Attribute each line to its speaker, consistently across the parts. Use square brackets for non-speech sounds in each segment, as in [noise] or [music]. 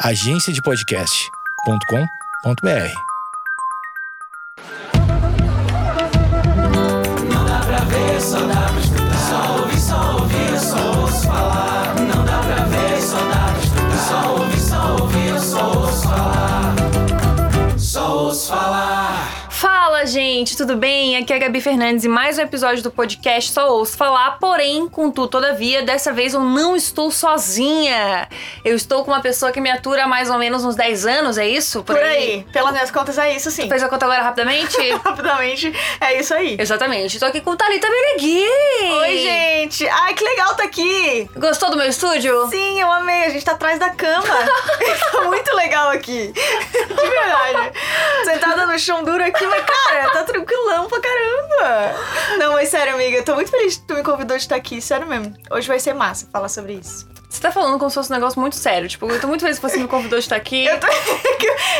Speaker 1: agenciadepodcast.com.br.
Speaker 2: Não dá pra ver, só dá. Só ouvir, só ouvir, eu ouço falar. Não dá pra ver, só dá. Só ouvir, só ouvir, eu ouço falar. Ouço falar.
Speaker 3: Gente, tudo bem? Aqui é a Gabi Fernandes e mais um episódio do podcast Só Ouço Falar, porém, contudo, todavia, dessa vez eu não estou sozinha. Eu estou com uma pessoa que me atura há mais ou menos uns 10 anos, é isso?
Speaker 4: Por aí. Pelas minhas contas é isso sim.
Speaker 3: Fez a conta agora rapidamente? [laughs]
Speaker 4: Rapidamente, é isso aí.
Speaker 3: Exatamente. Tô aqui com Thalita Beregui.
Speaker 4: Oi, gente. Ai, que legal tá aqui.
Speaker 3: Gostou do meu estúdio?
Speaker 4: Sim, eu amei. A gente tá atrás da cama. [laughs] tá muito legal aqui. De verdade. Sentada no chão duro aqui, mas, cara, tá tranquilão pra caramba. Não, mas sério, amiga, eu tô muito feliz que tu me convidou de estar aqui. Sério mesmo. Hoje vai ser massa falar sobre isso.
Speaker 3: Você tá falando como se fosse um negócio muito sério. Tipo, eu tô muito feliz que você me convidou de estar aqui.
Speaker 4: Eu tô...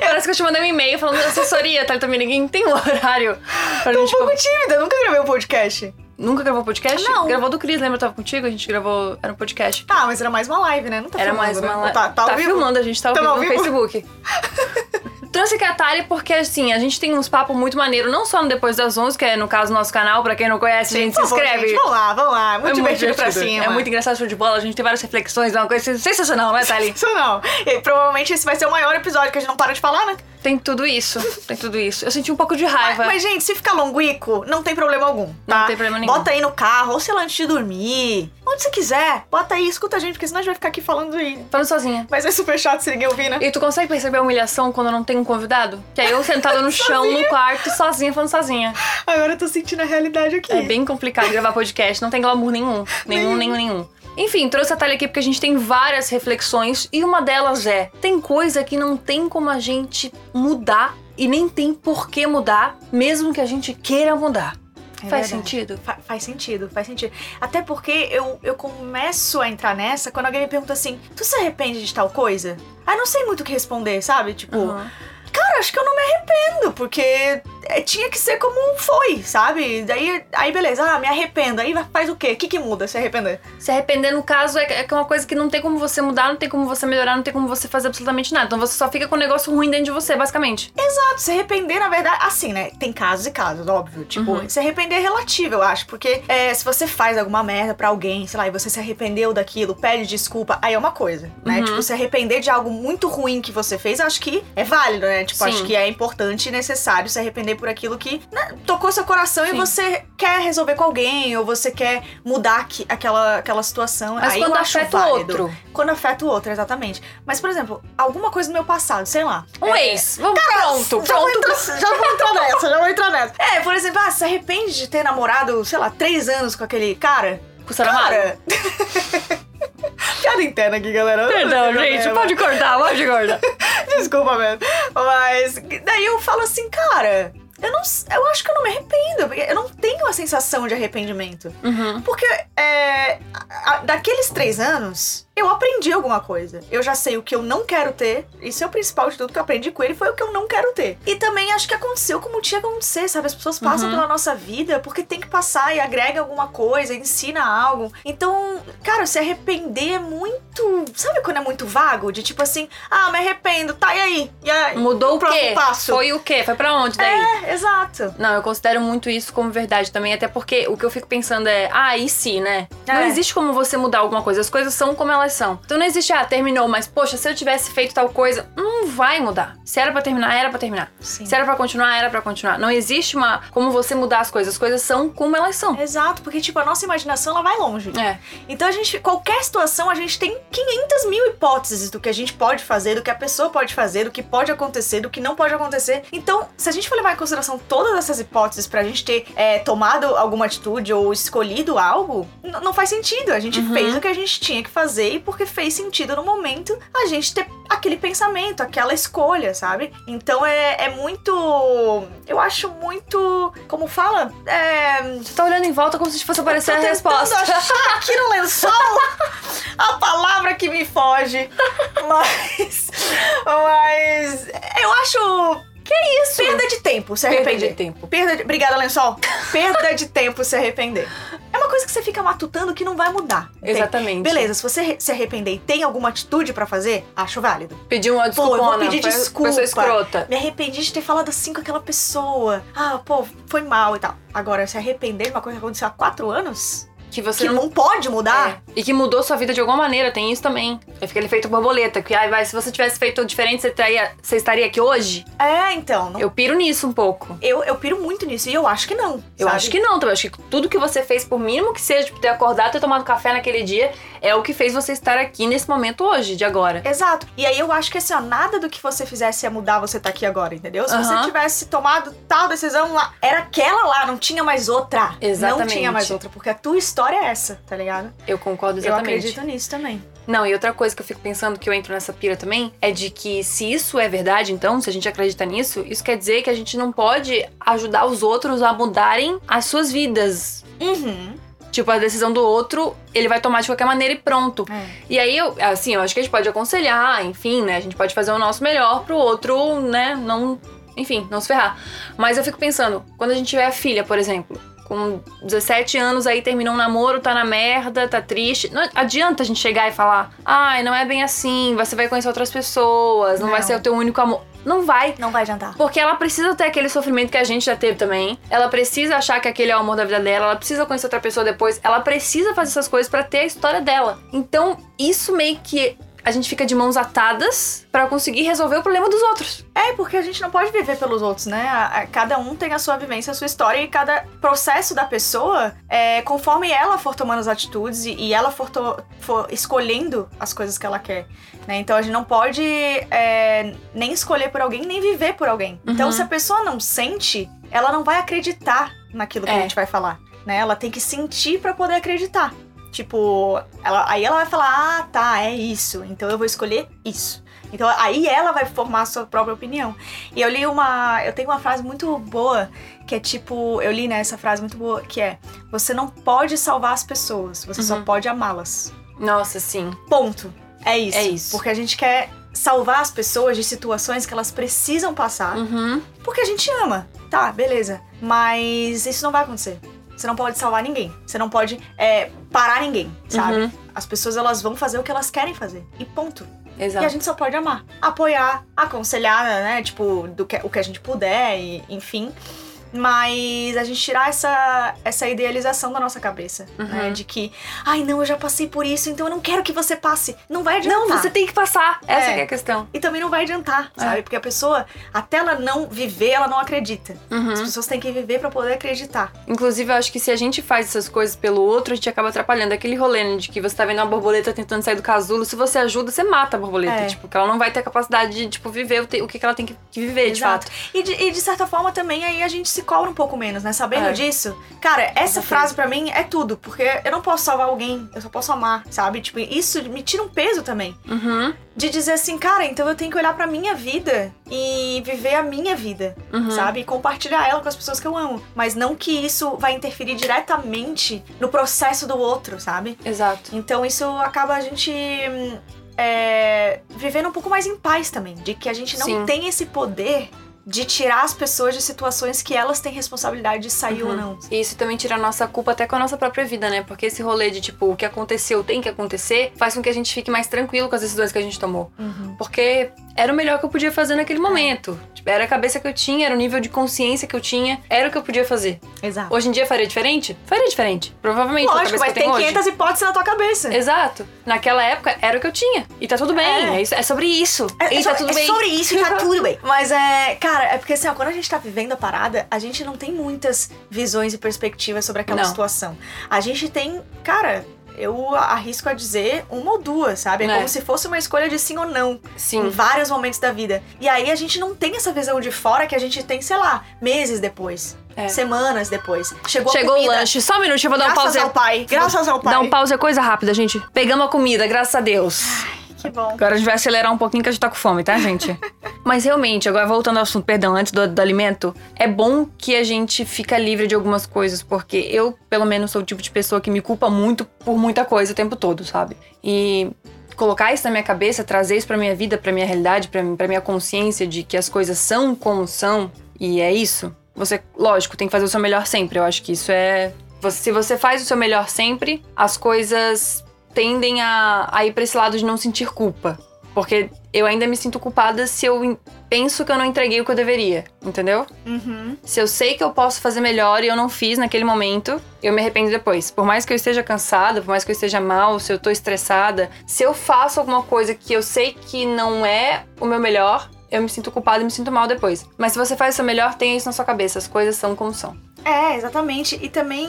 Speaker 3: Parece que eu te mandei um e-mail falando assessoria, Thalita Beregui, tem um horário pra
Speaker 4: tô um
Speaker 3: gente...
Speaker 4: pouco tímida. Eu nunca gravei um podcast.
Speaker 3: Nunca gravou podcast?
Speaker 4: Não.
Speaker 3: Gravou do Cris, lembra? Eu tava contigo, a gente gravou. Era um podcast.
Speaker 4: Ah, mas era mais uma live, né? Não tá
Speaker 3: Era
Speaker 4: filmando,
Speaker 3: mais uma
Speaker 4: né?
Speaker 3: live.
Speaker 4: Tá, tá, vivo?
Speaker 3: filmando, a gente tá ao vivo no
Speaker 4: ao vivo?
Speaker 3: Facebook. [laughs] Trouxe aqui a Thalia porque, assim, a gente tem uns papos muito maneiro, não só no Depois das 11, que é, no caso, nosso canal. Pra quem não conhece, a gente se
Speaker 4: favor,
Speaker 3: inscreve.
Speaker 4: gente, vamos lá, vamos lá. Muito
Speaker 3: É
Speaker 4: divertido, pra cima.
Speaker 3: É muito engraçado, show de bola. A gente tem várias reflexões, é uma coisa sensacional, né, Thalia?
Speaker 4: Não. E provavelmente esse vai ser o maior episódio que a gente não para de falar, né?
Speaker 3: Tem tudo isso, tem tudo isso. Eu senti um pouco de raiva.
Speaker 4: Mas, gente, se ficar longuico, não tem problema algum, tá?
Speaker 3: Não tem problema nenhum.
Speaker 4: Bota aí no carro, ou sei lá, antes de dormir. Onde você quiser. Bota aí, escuta a gente, porque senão a gente vai ficar aqui falando aí.
Speaker 3: Falando sozinha.
Speaker 4: Mas é super chato se ninguém ouvir, né?
Speaker 3: E tu consegue perceber a humilhação quando não tem um convidado? Que aí eu sentada no [laughs] chão, no quarto, sozinha, falando sozinha.
Speaker 4: Agora eu tô sentindo a realidade aqui.
Speaker 3: É bem complicado gravar podcast, não tem glamour nenhum. Nenhum, nenhum, nenhum. Enfim, trouxe a Thalia aqui porque a gente tem várias reflexões e uma delas é: tem coisa que não tem como a gente mudar e nem tem por que mudar, mesmo que a gente queira mudar.
Speaker 4: É
Speaker 3: Faz
Speaker 4: verdade.
Speaker 3: sentido?
Speaker 4: Fa- faz sentido, faz sentido. Até porque eu, eu começo a entrar nessa quando alguém me pergunta assim: Tu se arrepende de tal coisa? Aí eu não sei muito o que responder, sabe? Tipo,
Speaker 3: Uhum.
Speaker 4: cara, acho que eu não me arrependo, porque tinha que ser como foi, sabe? Daí, aí beleza, ah, me arrependo. Aí faz o quê? O que, que muda se arrepender?
Speaker 3: Se arrepender, no caso, é, é uma coisa que não tem como você mudar, não tem como você melhorar, não tem como você fazer absolutamente nada. Então você só fica com um negócio ruim dentro de você, basicamente.
Speaker 4: Exato, se arrepender, na verdade, assim, né? Tem casos e casos, óbvio. Tipo,
Speaker 3: Uhum.
Speaker 4: se arrepender é relativo, eu acho. Porque é, se você faz alguma merda pra alguém, sei lá, e você se arrependeu daquilo, pede desculpa, aí é uma coisa, né?
Speaker 3: Uhum.
Speaker 4: Tipo, se arrepender de algo muito ruim que você fez, acho que é válido, né? Tipo,
Speaker 3: Sim.
Speaker 4: acho que é importante e necessário se arrepender por aquilo que né, tocou seu coração
Speaker 3: Sim.
Speaker 4: e você quer resolver com alguém, ou você quer mudar aqui- aquela, aquela situação.
Speaker 3: Mas
Speaker 4: aí
Speaker 3: quando afeta o outro.
Speaker 4: Quando afeta o outro, exatamente. Mas, por exemplo, alguma coisa do meu passado, sei lá.
Speaker 3: Um
Speaker 4: é,
Speaker 3: ex. Vamos, pronto,
Speaker 4: já vou,
Speaker 3: pronto.
Speaker 4: entrar, já vou entrar nessa, já vou entrar nessa. [laughs] É, por exemplo, ah, se arrepende de ter namorado, sei lá, três anos com aquele cara?
Speaker 3: Com o.
Speaker 4: Cara. [laughs] Piada interna aqui, galera.
Speaker 3: Perdão, gente, pode cortar, pode cortar. [laughs]
Speaker 4: Desculpa mesmo. Mas daí eu falo assim, cara. Eu, não, eu acho que eu não me arrependo, porque eu não tenho a sensação de arrependimento.
Speaker 3: Uhum.
Speaker 4: Porque é, a- a- daqueles três anos, eu aprendi alguma coisa. Eu já sei o que eu não quero ter. Isso é o principal de tudo que eu aprendi com ele, foi o que eu não quero ter. E também acho que aconteceu como tinha que acontecer, sabe? As pessoas passam
Speaker 3: Uhum.
Speaker 4: pela nossa vida porque tem que passar e agrega alguma coisa, ensina algo. Então, cara, se arrepender é muito. Sabe quando é muito vago? De tipo assim, ah, me arrependo, tá, e aí? E aí?
Speaker 3: Mudou o
Speaker 4: próximo
Speaker 3: quê?
Speaker 4: passo?
Speaker 3: Foi o quê? Foi pra onde daí?
Speaker 4: É, exato.
Speaker 3: Não, eu considero muito isso como verdade também, até porque o que eu fico pensando é, ah, e se, né? Não
Speaker 4: É.
Speaker 3: existe como você mudar alguma coisa, as coisas são como elas são. Então não existe, ah, terminou, mas poxa, se eu tivesse feito tal coisa, não vai mudar. Se era pra terminar, era pra terminar.
Speaker 4: Sim.
Speaker 3: Se era pra continuar, era pra continuar. Não existe uma como você mudar as coisas, as coisas são como elas são.
Speaker 4: Exato, porque, tipo, a nossa imaginação ela vai longe.
Speaker 3: É.
Speaker 4: Então a gente, qualquer situação, a gente tem 500 mil hipóteses do que a gente pode fazer, do que a pessoa pode fazer, do que pode acontecer, do que não pode acontecer. Então, se a gente for levar em consideração todas essas hipóteses pra gente ter é, tomado alguma atitude ou escolhido algo, não faz sentido. A gente
Speaker 3: Uhum.
Speaker 4: fez o que a gente tinha que fazer e porque fez sentido no momento a gente ter aquele pensamento, aquela escolha, sabe? Então é, é muito. Eu acho muito. Como fala? É.
Speaker 3: Você tá olhando em volta como se fosse aparecer a resposta.
Speaker 4: achar [laughs] aqui no lençol a palavra que me foge. Mas. Mas. Eu acho. Que isso? Perda de tempo se
Speaker 3: Perda
Speaker 4: arrepender.
Speaker 3: de tempo.
Speaker 4: Perda de... Obrigada, lençol. Perda de tempo se arrepender. Coisa que você fica matutando que não vai mudar. entende?
Speaker 3: Exatamente.
Speaker 4: Beleza, se você se arrepender e tem alguma atitude pra fazer, acho válido.
Speaker 3: Pediu uma
Speaker 4: Pô,
Speaker 3: desculpa,
Speaker 4: eu vou pedir desculpa.
Speaker 3: Pessoa escrota.
Speaker 4: Me arrependi de ter falado assim com aquela pessoa. Ah, pô, foi mal e tal. Agora, se arrepender de uma coisa que aconteceu há quatro anos,
Speaker 3: Que você
Speaker 4: que
Speaker 3: não
Speaker 4: não pode mudar,
Speaker 3: É. E que mudou sua vida de alguma maneira, tem isso também. Aí fica ele feito borboleta, que ai, vai, se você tivesse feito diferente, você, estaria, você estaria aqui hoje?
Speaker 4: é, então. não-
Speaker 3: Eu piro nisso um pouco.
Speaker 4: eu, eu piro muito nisso e eu acho que não.
Speaker 3: Eu
Speaker 4: sabe?
Speaker 3: acho que não, também. Acho que tudo que você fez, por mínimo que seja, tipo, ter acordado, ter tomado café naquele dia, é o que fez você estar aqui nesse momento hoje, de agora.
Speaker 4: Exato. E aí eu acho que assim, ó, nada do que você fizesse ia mudar você tá aqui agora, entendeu? Se você tivesse tomado tal decisão lá, era aquela lá, não tinha mais outra. Não
Speaker 3: Exatamente.
Speaker 4: tinha mais outra, porque a tua história é essa, tá ligado?
Speaker 3: Eu concordo
Speaker 4: Eu
Speaker 3: exatamente.
Speaker 4: acredito nisso também.
Speaker 3: Não, e outra coisa que eu fico pensando que eu entro nessa pira também é de que se isso é verdade, então, se a gente acredita nisso, isso quer dizer que a gente não pode ajudar os outros a mudarem as suas vidas.
Speaker 4: Uhum.
Speaker 3: Tipo, a decisão do outro, ele vai tomar de qualquer maneira e pronto.
Speaker 4: É.
Speaker 3: E aí, eu, assim, eu acho que a gente pode aconselhar, enfim, né? A gente pode fazer o nosso melhor pro outro, né? Não, enfim, não se ferrar. Mas eu fico pensando, quando a gente tiver filha, por exemplo, com 17 anos aí terminou um namoro, tá na merda, tá triste. Não adianta a gente chegar e falar, ai, não é bem assim, você vai conhecer outras pessoas, não, vai
Speaker 4: Não.
Speaker 3: ser o teu único amor. Não vai.
Speaker 4: Não vai adiantar.
Speaker 3: Porque ela precisa ter aquele sofrimento que a gente já teve também. Ela precisa achar que aquele é o amor da vida dela. Ela precisa conhecer outra pessoa depois. Ela precisa fazer essas coisas pra ter a história dela. Então, isso meio que a gente fica de mãos atadas pra conseguir resolver o problema dos outros.
Speaker 4: É, porque a gente não pode viver pelos outros, né? A- a- cada um tem a sua vivência, a sua história, e cada processo da pessoa, é, conforme ela for tomando as atitudes e, e ela for, to- for escolhendo as coisas que ela quer. né? Então a gente não pode é, nem escolher por alguém, nem viver por alguém. Então,
Speaker 3: Uhum.
Speaker 4: se a pessoa não sente, ela não vai acreditar naquilo que
Speaker 3: É.
Speaker 4: a gente vai falar. Né? Ela tem que sentir pra poder acreditar. Tipo, ela- aí ela vai falar: ah, tá, é isso, então eu vou escolher isso. Então aí ela vai formar a sua própria opinião. E eu li uma. Eu tenho uma frase muito boa, que é tipo. Eu li né, essa frase muito boa, que é: Você não pode salvar as pessoas, você só
Speaker 3: Uhum.
Speaker 4: pode amá-las.
Speaker 3: Nossa, sim.
Speaker 4: Ponto. É isso.
Speaker 3: É isso.
Speaker 4: Porque a gente quer salvar as pessoas de situações que elas precisam passar,
Speaker 3: Uhum.
Speaker 4: porque a gente ama. Tá, beleza. Mas isso não vai acontecer. Você não pode salvar ninguém. Você não pode é, parar ninguém, sabe?
Speaker 3: Uhum.
Speaker 4: As pessoas elas vão fazer o que elas querem fazer. E ponto. E a
Speaker 3: Exato.
Speaker 4: gente só pode amar, apoiar, aconselhar, né? Tipo, do que, o que a gente puder, e, enfim. Mas a gente tirar essa, essa idealização da nossa cabeça, né?
Speaker 3: Uhum.
Speaker 4: De que, ai não, eu já passei por isso, então eu não quero que você passe. Não vai adiantar.
Speaker 3: Não, você tem que passar. Essa
Speaker 4: É.
Speaker 3: que é a questão.
Speaker 4: E também não vai adiantar,
Speaker 3: É.
Speaker 4: sabe? Porque a pessoa, até ela não viver, ela não acredita.
Speaker 3: Uhum.
Speaker 4: As pessoas têm que viver pra poder acreditar.
Speaker 3: Inclusive, eu acho que se a gente faz essas coisas pelo outro, a gente acaba atrapalhando. Aquele rolê né, de que você tá vendo uma borboleta tentando sair do casulo, se você ajuda, você mata a borboleta.
Speaker 4: É.
Speaker 3: Tipo, porque ela não vai ter a capacidade de, tipo, viver o, que ela tem que, viver, de
Speaker 4: Exato.
Speaker 3: fato.
Speaker 4: E de, e de certa forma também aí a gente se cobra um pouco menos, né? Sabendo
Speaker 3: É.
Speaker 4: disso. Cara, essa frase pra mim é tudo. Porque eu não posso salvar alguém, eu só posso amar, sabe? Tipo, isso me tira um peso também.
Speaker 3: Uhum.
Speaker 4: De dizer assim, cara, então eu tenho que olhar pra minha vida e viver a minha vida,
Speaker 3: Uhum.
Speaker 4: sabe? E compartilhar ela com as pessoas que eu amo. Mas não que isso vai interferir diretamente no processo do outro, sabe?
Speaker 3: Exato.
Speaker 4: Então isso acaba a gente hum, é, vivendo um pouco mais em paz também. De que a gente não
Speaker 3: Sim.
Speaker 4: tem esse poder de tirar as pessoas de situações que elas têm responsabilidade de sair ou
Speaker 3: Uhum.
Speaker 4: não.
Speaker 3: E isso também tira a nossa culpa até com a nossa própria vida, né? Porque esse rolê de, tipo, o que aconteceu tem que acontecer, faz com que a gente fique mais tranquilo com as decisões que a gente tomou. Porque era o melhor que eu podia fazer naquele momento. Tipo, era a cabeça que eu tinha, era o nível de consciência que eu tinha, era o que eu podia fazer.
Speaker 4: Exato.
Speaker 3: Hoje em dia faria diferente? Faria diferente. Provavelmente.
Speaker 4: Lógico, ter
Speaker 3: tenho
Speaker 4: 500 hipóteses na tua cabeça.
Speaker 3: hoje. Exato. Naquela época era o que eu tinha. E tá tudo bem.
Speaker 4: É.
Speaker 3: É, isso- é sobre isso.
Speaker 4: É,
Speaker 3: e
Speaker 4: é
Speaker 3: tá
Speaker 4: sobre,
Speaker 3: tudo
Speaker 4: é
Speaker 3: bem.
Speaker 4: sobre isso e tá tudo bem. [laughs] Mas é, cara, é porque assim, ó, quando a gente tá vivendo a parada, a gente não tem muitas visões e perspectivas sobre aquela
Speaker 3: Não.
Speaker 4: situação. A gente tem, cara, eu arrisco a dizer uma ou duas, sabe? É,
Speaker 3: É.
Speaker 4: como se fosse uma escolha de sim ou não. Em
Speaker 3: Sim.
Speaker 4: vários momentos da vida. E aí a gente não tem essa visão de fora que a gente tem, sei lá, meses depois.
Speaker 3: É.
Speaker 4: Semanas depois. Chegou,
Speaker 3: Chegou o lanche. Só um minuto, eu vou dar um
Speaker 4: Graças
Speaker 3: pause.
Speaker 4: ao pai. Graças ao pai.
Speaker 3: Dar um pause é coisa rápida, gente. Pegamos a comida, graças a Deus.
Speaker 4: Que bom.
Speaker 3: Agora a gente vai acelerar um pouquinho que a gente tá com fome, tá, gente? [laughs] Mas realmente, agora voltando ao assunto, perdão, antes do, do alimento, é bom que a gente fica livre de algumas coisas, porque eu, pelo menos, sou o tipo de pessoa que me culpa muito por muita coisa o tempo todo, sabe? E colocar isso na minha cabeça, trazer isso pra minha vida, pra minha realidade, pra, pra minha consciência de que as coisas são como são, e é isso. Você, lógico, tem que fazer o seu melhor sempre. Eu acho que isso é Se você faz o seu melhor sempre, as coisas tendem a, a ir pra esse lado de não sentir culpa. Porque eu ainda me sinto culpada se eu en- penso que eu não entreguei o que eu deveria, entendeu?
Speaker 4: Uhum.
Speaker 3: Se eu sei que eu posso fazer melhor e eu não fiz naquele momento, eu me arrependo depois. Por mais que eu esteja cansada, por mais que eu esteja mal, se eu tô estressada, se eu faço alguma coisa que eu sei que não é o meu melhor, eu me sinto culpada e me sinto mal depois. Mas se você faz o seu melhor, tenha isso na sua cabeça. As coisas são como são.
Speaker 4: É, exatamente. E também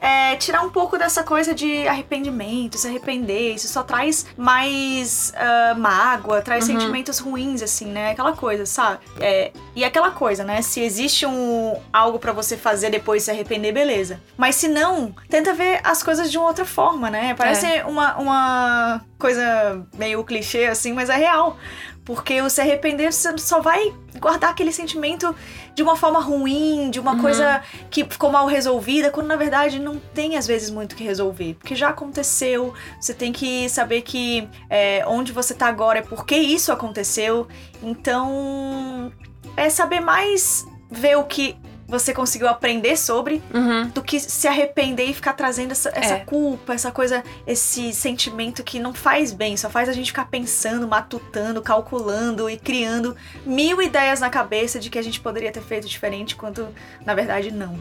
Speaker 4: é, tirar um pouco dessa coisa de arrependimento, se arrepender. Isso só traz mais ah, mágoa, traz
Speaker 3: Uhum.
Speaker 4: sentimentos ruins, assim, né? Aquela coisa, sabe? É, e aquela coisa, né? Se existe um algo pra você fazer depois se arrepender, beleza. Mas se não, tenta ver as coisas de uma outra forma, né? Parece uma, uma coisa meio clichê, assim, mas é real. Porque o se arrepender, você só vai guardar aquele sentimento de uma forma ruim, de uma
Speaker 3: Uhum.
Speaker 4: coisa que ficou mal resolvida, quando na verdade não tem às vezes muito o que resolver. Porque já aconteceu, você tem que saber que é, onde você tá agora é porque isso aconteceu. Então, é saber mais ver o que você conseguiu aprender sobre
Speaker 3: Uhum.
Speaker 4: do que se arrepender e ficar trazendo essa, essa
Speaker 3: É.
Speaker 4: culpa, essa coisa, esse sentimento que não faz bem, só faz a gente ficar pensando, matutando, calculando e criando mil ideias na cabeça de que a gente poderia ter feito diferente, quando na verdade não.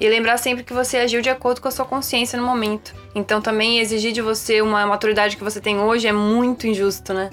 Speaker 3: E lembrar sempre que você agiu de acordo com a sua consciência no momento. Então também exigir de você uma maturidade que você tem hoje é muito injusto, né?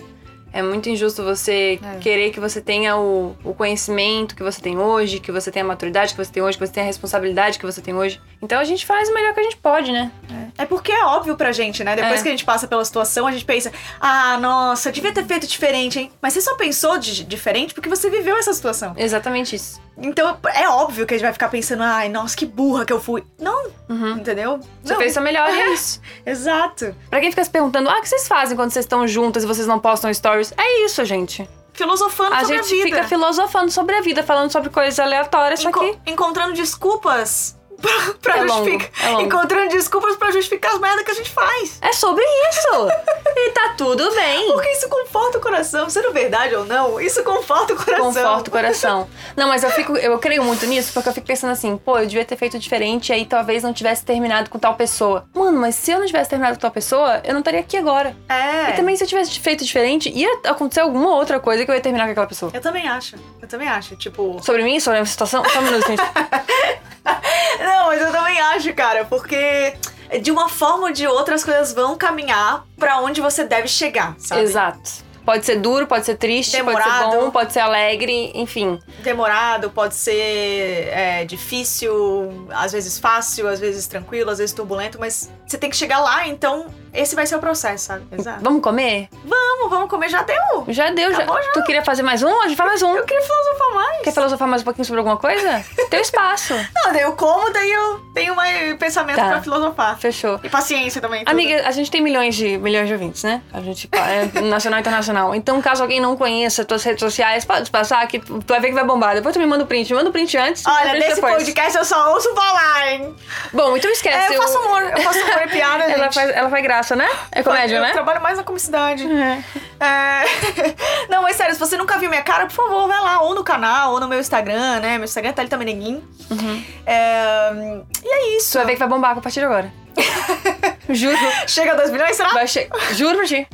Speaker 3: É muito injusto você
Speaker 4: É.
Speaker 3: querer que você tenha o, o conhecimento que você tem hoje, que você tenha a maturidade que você tem hoje, que você tenha a responsabilidade que você tem hoje. Então a gente faz o melhor que a gente pode, né?
Speaker 4: É porque é óbvio pra gente, né? Depois
Speaker 3: É.
Speaker 4: que a gente passa pela situação, a gente pensa: ah, nossa, devia ter feito diferente, hein? Mas você só pensou de diferente porque você viveu essa situação.
Speaker 3: Exatamente isso.
Speaker 4: Então é óbvio que a gente vai ficar pensando: ai, nossa, que burra que eu fui. Não,
Speaker 3: Uhum.
Speaker 4: entendeu?
Speaker 3: Você
Speaker 4: não.
Speaker 3: fez o seu melhor e é [laughs] isso.
Speaker 4: Exato.
Speaker 3: Pra quem fica se perguntando, ah, o que vocês fazem quando vocês estão juntas e vocês não postam stories? É isso, gente.
Speaker 4: Filosofando
Speaker 3: A
Speaker 4: sobre
Speaker 3: gente
Speaker 4: a vida.
Speaker 3: fica filosofando sobre a vida, falando sobre coisas aleatórias, só
Speaker 4: Enco-
Speaker 3: que
Speaker 4: encontrando desculpas pra, [laughs] pra
Speaker 3: É longo,
Speaker 4: justificar.
Speaker 3: é longo.
Speaker 4: Encontrando desculpas pra justificar as merdas que a gente faz.
Speaker 3: é sobre isso. [laughs] e tá tudo bem.
Speaker 4: Porque isso conforta o coração. Sendo verdade ou não, isso conforta o coração.
Speaker 3: Conforta o coração. [laughs] Não, mas eu fico, eu creio muito nisso, porque eu fico pensando assim, pô, eu devia ter feito diferente e aí talvez não tivesse terminado com tal pessoa. Mano, mas se eu não tivesse terminado com tal pessoa, eu não estaria aqui agora.
Speaker 4: É.
Speaker 3: E também se eu tivesse feito diferente, ia acontecer alguma outra coisa que eu ia terminar com aquela pessoa.
Speaker 4: Eu também acho. Eu também acho. Tipo.
Speaker 3: Sobre mim, sobre a minha situação? Só um minuto, gente. [laughs]
Speaker 4: Não, mas eu também acho, cara, porque de uma forma ou de outra as coisas vão caminhar pra onde você deve chegar, sabe?
Speaker 3: Exato. Pode ser duro, pode ser triste, pode
Speaker 4: Demorado.
Speaker 3: ser bom, pode ser alegre, enfim.
Speaker 4: Demorado, pode ser é, difícil, às vezes fácil, às vezes tranquilo, às vezes turbulento, mas você tem que chegar lá, então esse vai ser o processo, sabe? Exato.
Speaker 3: Vamos comer?
Speaker 4: Vamos, vamos comer, já deu.
Speaker 3: Já deu, já.
Speaker 4: Acabou já.
Speaker 3: Tu queria fazer mais um? A gente faz mais um.
Speaker 4: Eu queria filosofar mais.
Speaker 3: Quer filosofar mais um pouquinho sobre alguma coisa? [laughs] Teu espaço.
Speaker 4: Não, daí eu como, daí eu tenho mais pensamento
Speaker 3: Tá.
Speaker 4: pra filosofar.
Speaker 3: Fechou.
Speaker 4: E paciência também. tudo.
Speaker 3: Amiga, a gente tem milhões de milhões de ouvintes, né? A gente é [laughs] nacional e internacional. Então, caso alguém não conheça tuas redes sociais, pode passar que tu vai ver que vai bombar. Depois tu me manda o print. Me manda o print antes.
Speaker 4: Olha,
Speaker 3: print
Speaker 4: nesse
Speaker 3: depois.
Speaker 4: podcast eu só ouço falar, hein?
Speaker 3: Bom, então esquece.
Speaker 4: É, eu faço humor, eu faço humor e piada, [laughs]
Speaker 3: Ela faz, ela faz graça, né? É comédia,
Speaker 4: eu
Speaker 3: né?
Speaker 4: trabalho mais na comicidade.
Speaker 3: É.
Speaker 4: É... [laughs] Não, mas sério, se você nunca viu minha cara, por favor, vai lá, ou no canal, ou no meu Instagram, né? Meu Instagram é Thalita Meneguin.
Speaker 3: Uhum.
Speaker 4: É... E é isso.
Speaker 3: Tu vai ver que vai bombar a partir de agora. [laughs] Juro.
Speaker 4: Chega a 2 milhões, será?
Speaker 3: Vai che... Juro pra ti.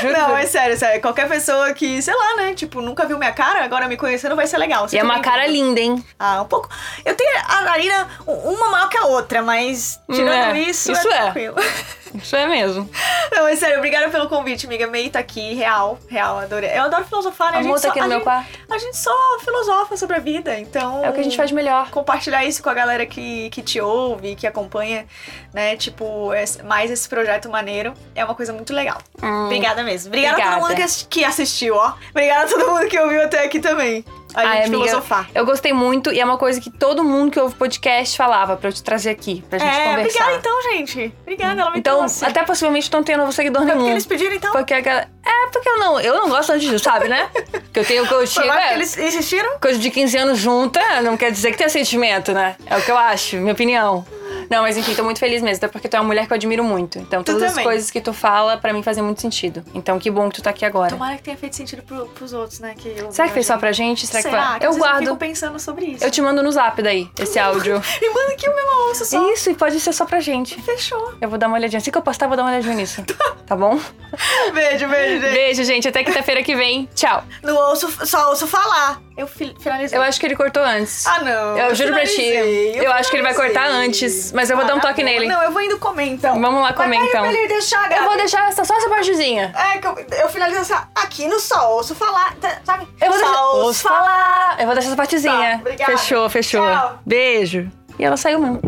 Speaker 3: Juro,
Speaker 4: Não,
Speaker 3: juro.
Speaker 4: é sério, sério. Qualquer pessoa que, sei lá, né? Tipo, nunca viu minha cara, agora me conhecendo vai ser legal.
Speaker 3: E é uma cara linda, hein?
Speaker 4: Ah, um pouco. Eu tenho a narina uma maior que a outra, mas tirando
Speaker 3: É,
Speaker 4: isso,
Speaker 3: isso
Speaker 4: é
Speaker 3: é. [laughs] Isso é mesmo.
Speaker 4: Não, é sério, obrigada pelo convite, amiga. May tá aqui, real, real, adorei. Eu adoro filosofar, né?
Speaker 3: A moça
Speaker 4: só-
Speaker 3: aqui no
Speaker 4: a
Speaker 3: meu
Speaker 4: gente-
Speaker 3: quarto.
Speaker 4: A gente só filosofa sobre a vida, então.
Speaker 3: É o que a gente faz melhor.
Speaker 4: Compartilhar isso com a galera que, que te ouve, que acompanha, né? Tipo, mais esse projeto maneiro. É uma coisa muito legal.
Speaker 3: Hum.
Speaker 4: Obrigada mesmo. Obrigada, a todo
Speaker 3: Obrigada.
Speaker 4: mundo que assistiu, ó. Obrigada a todo mundo que ouviu até aqui também. A
Speaker 3: Ai,
Speaker 4: gente
Speaker 3: amiga,
Speaker 4: filosofar.
Speaker 3: Eu gostei muito e é uma coisa que todo mundo que ouve podcast falava pra eu te trazer aqui, pra gente
Speaker 4: É,
Speaker 3: conversar.
Speaker 4: obrigada então, gente. Obrigada, ela me
Speaker 3: Então,
Speaker 4: trouxe.
Speaker 3: até possivelmente não tenho novo seguidor
Speaker 4: Foi porque
Speaker 3: nenhum.
Speaker 4: eles pediram então?
Speaker 3: Porque a galera... É, porque eu não, eu não gosto tanto disso, sabe, né? [laughs] Que eu tenho coaching,
Speaker 4: mais porque
Speaker 3: é,
Speaker 4: eles insistiram?
Speaker 3: coisa de 15 anos junta, não quer dizer que tem sentimento, né? É o que eu acho, minha opinião. Não, mas enfim, tô muito feliz mesmo, até porque tu é uma mulher que eu admiro muito. Então,
Speaker 4: Tu
Speaker 3: todas as
Speaker 4: também.
Speaker 3: coisas que tu fala, pra mim fazem muito sentido. Então, que bom que tu tá aqui agora.
Speaker 4: Tomara que tenha feito sentido pro, pros outros, né? Que eu-
Speaker 3: Será que fez só pra gente? Será, que
Speaker 4: Será? Que
Speaker 3: Eu
Speaker 4: às vezes
Speaker 3: guardo.
Speaker 4: fico pensando sobre isso.
Speaker 3: Eu te mando no zap daí, esse [laughs] áudio.
Speaker 4: Me manda aqui o meu ouço só.
Speaker 3: Isso, e pode ser só pra gente.
Speaker 4: Fechou.
Speaker 3: Eu vou dar uma olhadinha. Assim que eu postar, eu vou dar uma olhadinha nisso. [laughs] Tá bom?
Speaker 4: Beijo, beijo, gente.
Speaker 3: Beijo, gente. Até quinta-feira que vem. Tchau.
Speaker 4: Não ouço, só ouço falar. Eu fi- finalizei.
Speaker 3: Eu acho que ele cortou antes.
Speaker 4: Ah, não.
Speaker 3: Eu juro pra ti.
Speaker 4: finalizei,
Speaker 3: Eu acho que ele vai cortar antes, mas eu vou dar um
Speaker 4: tá
Speaker 3: toque nele.
Speaker 4: Não, eu vou indo comer então.
Speaker 3: Vamos lá comer,
Speaker 4: Mas
Speaker 3: então.
Speaker 4: Ele deixar,
Speaker 3: Eu vou deixar essa, só essa partezinha.
Speaker 4: É, que eu, eu finalizo essa. Aqui no só ouço falar. tá- Sabe?
Speaker 3: Eu vou deixar.
Speaker 4: ouço
Speaker 3: Ouço falar. Eu vou deixar essa partezinha.
Speaker 4: Tá, obrigada.
Speaker 3: fechou, fechou.
Speaker 4: Tchau.
Speaker 3: Beijo. E ela saiu mesmo.